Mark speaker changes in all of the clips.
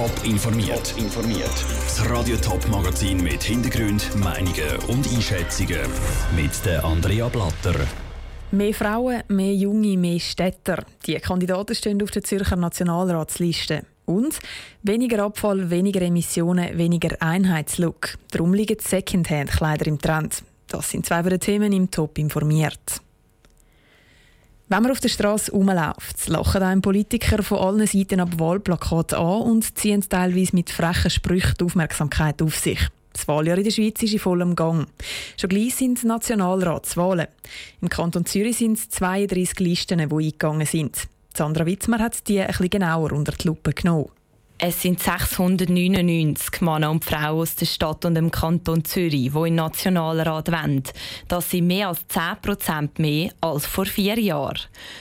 Speaker 1: Top informiert. informiert. Das Radio Top Magazin mit Hintergrund, Meinungen und Einschätzungen mit der Andrea Blatter.
Speaker 2: Mehr Frauen, mehr Junge, mehr Städter. Die Kandidaten stehen auf der Zürcher Nationalratsliste. Und weniger Abfall, weniger Emissionen, weniger Einheitslook. Darum liegen Secondhand-Kleider im Trend. Das sind zwei der Themen im Top informiert. Wenn man auf der Straße rumläuft, lachen einem Politiker von allen Seiten ab Wahlplakaten an und ziehen teilweise mit frechen Sprüchen die Aufmerksamkeit auf sich. Das Wahljahr in der Schweiz ist in vollem Gang. Schon gleich sind Nationalratswahlen. Im Kanton Zürich sind es 32 Listen, die eingegangen sind. Sandra Witzmer hat die ein bisschen genauer unter die Lupe genommen.
Speaker 3: Es sind 699 Männer und Frauen aus der Stadt und dem Kanton Zürich, die in den Nationalrat wollen. Das sind mehr als 10% mehr als vor vier Jahren.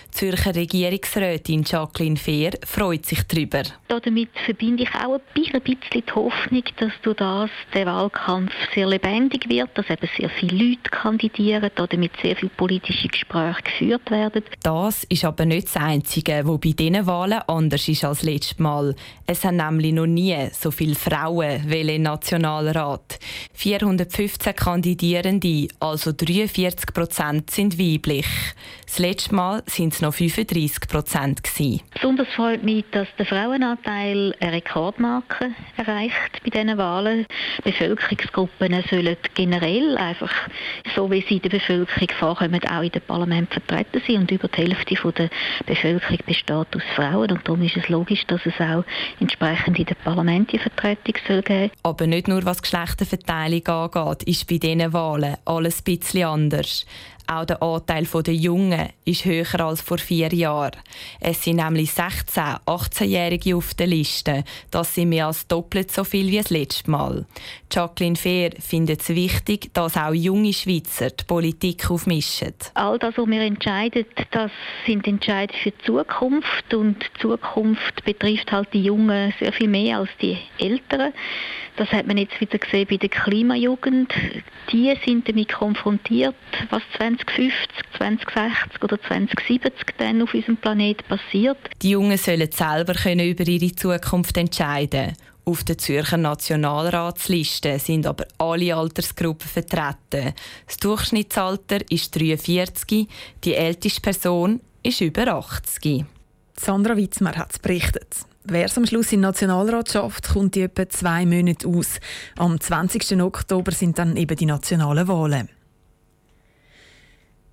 Speaker 3: Die Zürcher Regierungsrätin Jacqueline Fehr freut sich darüber.
Speaker 4: Damit verbinde ich auch ein bisschen die Hoffnung, dass durch das der Wahlkampf sehr lebendig wird, dass eben sehr viele Leute kandidieren, damit sehr viele politische Gespräche geführt werden.
Speaker 3: Das ist aber nicht das Einzige, was bei diesen Wahlen anders ist als letztes Mal. Es haben nämlich noch nie so viele Frauen im Nationalrat. 415 Kandidierende, also 43 Prozent, sind weiblich. Das letzte Mal sind es noch 35 Prozent.
Speaker 4: Besonders freut mich, dass der Frauenanteil eine Rekordmarke erreicht bei diesen Wahlen. Bevölkerungsgruppen sollen generell einfach, so wie sie in der Bevölkerung vorkommen, auch in dem Parlament vertreten sein. Und über die Hälfte der Bevölkerung besteht aus Frauen. Und darum ist es logisch, dass es auch entsprechend in den Parlament die Vertretung soll geben
Speaker 3: Aber nicht nur was Geschlechterverteilung angeht, ist bei diesen Wahlen alles ein bisschen anders. Auch der Anteil der Jungen ist höher als vor vier Jahren. Es sind nämlich 16-, 18-Jährige auf der Liste. Das sind mehr als doppelt so viel wie das letzte Mal. Jacqueline Fehr findet es wichtig, dass auch junge Schweizer die Politik aufmischen.
Speaker 4: All das, was wir entscheiden, das sind Entscheidungen für die Zukunft. Und die Zukunft betrifft halt die Jungen sehr viel mehr als die Älteren. Das hat man jetzt wieder gesehen bei der Klimajugend. Die sind damit konfrontiert, was 2050, 2060 oder 2070 dann auf unserem Planeten passiert.
Speaker 3: Die Jungen sollen selber können über ihre Zukunft entscheiden auf der Zürcher Nationalratsliste sind aber alle Altersgruppen vertreten. Das Durchschnittsalter ist 43, die älteste Person ist über 80.
Speaker 2: Sandra Witzmer hat es berichtet. Wer es am Schluss in den Nationalrat schafft, kommt in etwa zwei Monate aus. Am 20. Oktober sind dann eben die nationalen Wahlen.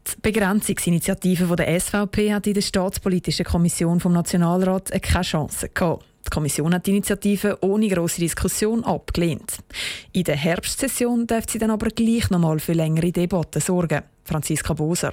Speaker 2: Die Begrenzungsinitiative der SVP hat in der Staatspolitischen Kommission vom Nationalrat keine Chance gehabt. Die Kommission hat die Initiative ohne große Diskussion abgelehnt. In der Herbstsession darf sie dann aber gleich nochmal für längere Debatten sorgen. Franziska Boser.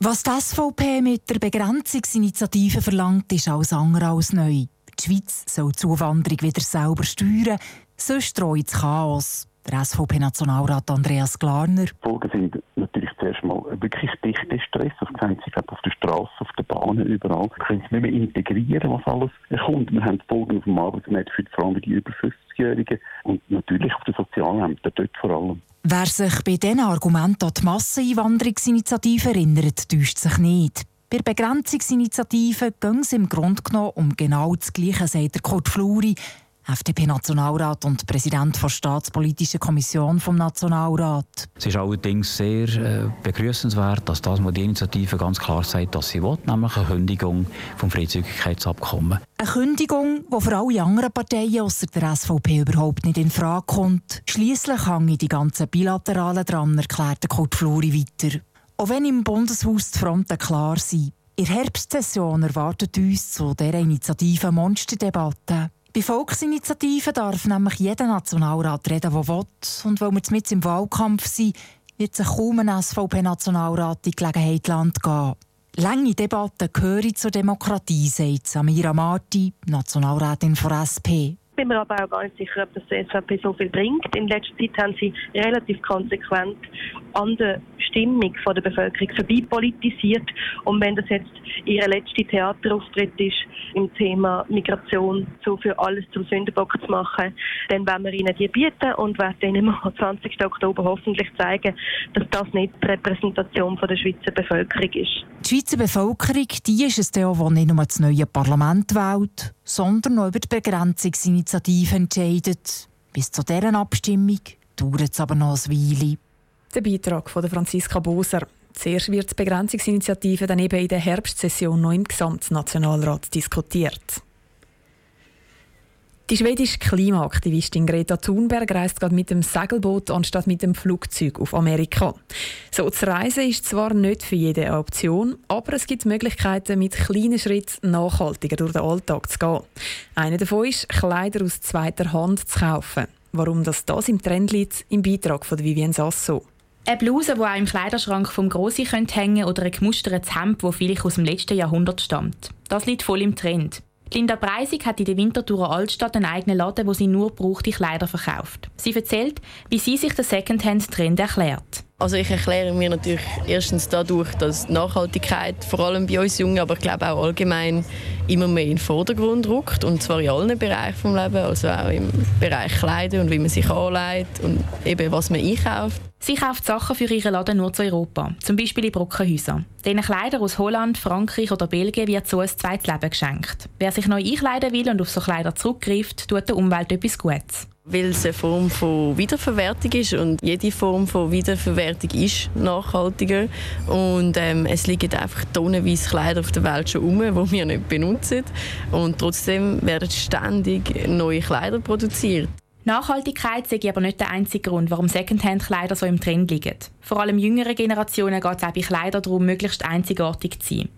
Speaker 5: Was die SVP mit der Begrenzungsinitiative verlangt, ist alles andere als neu. Die Schweiz soll die Zuwanderung wieder selber steuern, sonst droht das Chaos. Der SVP-Nationalrat Andreas Glarner.
Speaker 6: Folgen sind natürlich zuerst mal wirklich dichter Stress. Das sehen Sie auf der Straße, auf den Bahnen, überall. Wir können es nicht mehr integrieren, was alles kommt. Wir haben Folgen auf dem Arbeitsmarkt für vor allem die über 50-Jährigen und natürlich auf den Sozialämtern, dort vor allem.
Speaker 5: Wer sich bei diesen Argumenten an die Masseneinwanderungsinitiative erinnert, täuscht sich nicht. Bei der Begrenzungsinitiative ging es im Grunde genommen um genau das Gleiche, sagt der Kurt Fluri, FDP-Nationalrat und Präsident der Staatspolitischen Kommission vom Nationalrat.
Speaker 7: Es ist allerdings sehr äh, begrüßenswert, dass das mal die Initiative ganz klar sagt, dass sie will, nämlich eine Kündigung vom Freizügigkeitsabkommen.
Speaker 5: Eine Kündigung, die für alle anderen Parteien außer der SVP überhaupt nicht in Frage kommt. Schließlich hängen die ganzen Bilateralen dran, erklärte Kurt Fluri weiter. Auch wenn im Bundeshaus die Fronten klar sind. In der Herbstsession erwartet uns zu dieser Initiative Monsterdebatte. Bei Volksinitiativen darf nämlich jeder Nationalrat reden, der will. Und weil wir mit im Wahlkampf sind, wird sich kaum ein SVP-Nationalrat die Gelegenheit Land gehen. Lange Debatten gehören zur Demokratie, sagt Samira Marti, Nationalrätin von SP
Speaker 8: bin mir aber auch gar nicht sicher, ob das der SVP so viel bringt. In letzter Zeit haben sie relativ konsequent an der Stimmung von der Bevölkerung vorbei politisiert. Und wenn das jetzt ihr letzter Theaterauftritt ist, im Thema Migration so für alles zum Sündenbock zu machen, dann werden wir ihnen die bieten und werden ihnen am 20. Oktober hoffentlich zeigen, dass das nicht die Repräsentation von der Schweizer Bevölkerung ist.
Speaker 5: Die Schweizer Bevölkerung, die ist es, die nicht nur das neue Parlament wählt, sondern auch über die Begrenzungsinitiative entscheidet. Bis zu deren Abstimmung dauert es aber noch ein Weile.
Speaker 2: Der Beitrag von Franziska Boser. Zuerst wird die Begrenzungsinitiative dann eben in der Herbstsession noch im Gesamtnationalrat diskutiert. Die schwedische Klimaaktivistin Greta Thunberg reist gerade mit dem Segelboot anstatt mit dem Flugzeug auf Amerika. So zu reisen ist zwar nicht für jede Option, aber es gibt Möglichkeiten, mit kleinen Schritten nachhaltiger durch den Alltag zu gehen. Eine davon ist, Kleider aus zweiter Hand zu kaufen. Warum das, das im Trend liegt, im Beitrag von Vivienne Sasso.
Speaker 9: Eine Bluse, die auch im Kleiderschrank vom Grossi hängen könnte, oder ein gemustertes Hemd, das vielleicht aus dem letzten Jahrhundert stammt. Das liegt voll im Trend. Linda Preisig hat in der Winterthur Altstadt einen eigenen Laden, wo sie nur gebrauchte Kleider verkauft. Sie erzählt, wie sie sich den Secondhand-Trend erklärt.
Speaker 10: Also ich erkläre mir natürlich erstens dadurch, dass Nachhaltigkeit vor allem bei uns Jungen, aber ich glaube auch allgemein immer mehr in den Vordergrund rückt und zwar in allen Bereichen des Lebens, also auch im Bereich Kleidung und wie man sich anlegt und eben was man einkauft.
Speaker 9: Sie kauft Sachen für ihren Laden nur zu Europa, zum Beispiel in Brockenhäusern. Diesen Kleidern aus Holland, Frankreich oder Belgien wird so ein zweites Leben geschenkt. Wer sich neu einkleiden will und auf so Kleider zurückgreift, tut der Umwelt etwas Gutes
Speaker 10: weil es eine Form von Wiederverwertung ist und jede Form von Wiederverwertung ist nachhaltiger und ähm, es liegen einfach tonnenweise Kleider auf der Welt schon rum, die wir nicht benutzen und trotzdem werden ständig neue Kleider produziert.
Speaker 9: Nachhaltigkeit sei aber nicht der einzige Grund, warum Secondhand-Kleider so im Trend liegen. Vor allem jüngeren Generationen geht es auch bei Kleidern darum, möglichst einzigartig zu sein.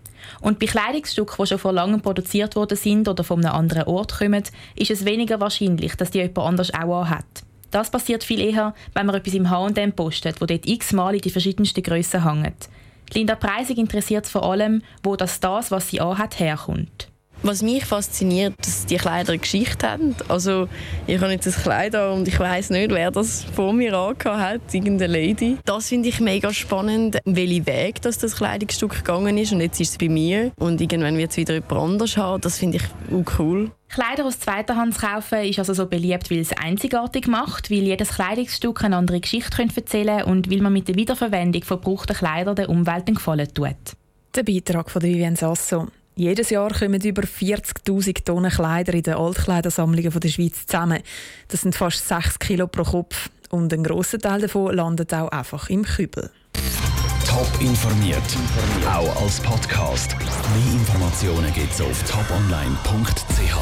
Speaker 9: Und bei Kleidungsstücken, die schon vor langem produziert worden sind oder von einem anderen Ort kommen, ist es weniger wahrscheinlich, dass die jemand anders auch anhat. Das passiert viel eher, wenn man etwas im H&M postet, wo dort x-mal in die verschiedensten Grössen hängt. Linda Preisig interessiert vor allem, wo das, das was sie anhat, herkommt.
Speaker 10: Was mich fasziniert, dass die Kleider eine Geschichte haben. Also ich habe jetzt ein Kleid an und ich weiß nicht, wer das vor mir angehabt hat, irgendeine Lady. Das finde ich mega spannend, welchen Weg das, das Kleidungsstück gegangen ist und jetzt ist es bei mir und irgendwann wird es wieder jemand anders haben. Das finde ich auch cool.
Speaker 9: Kleider aus zweiter Hand zu kaufen ist also so beliebt, weil es einzigartig macht, weil jedes Kleidungsstück eine andere Geschichte erzählen kann und weil man mit der Wiederverwendung verbrauchter Kleider der Umwelt einen Gefallen tut.
Speaker 2: Der Beitrag von Vivienne Sasso. Jedes Jahr kommen über 40.000 Tonnen Kleider in den Altkleidersammlungen der Schweiz zusammen. Das sind fast 6 Kilo pro Kopf. Und ein grosser Teil davon landet auch einfach im Kübel.
Speaker 1: Top informiert, auch als Podcast. Mehr Informationen gibt es auf toponline.ch.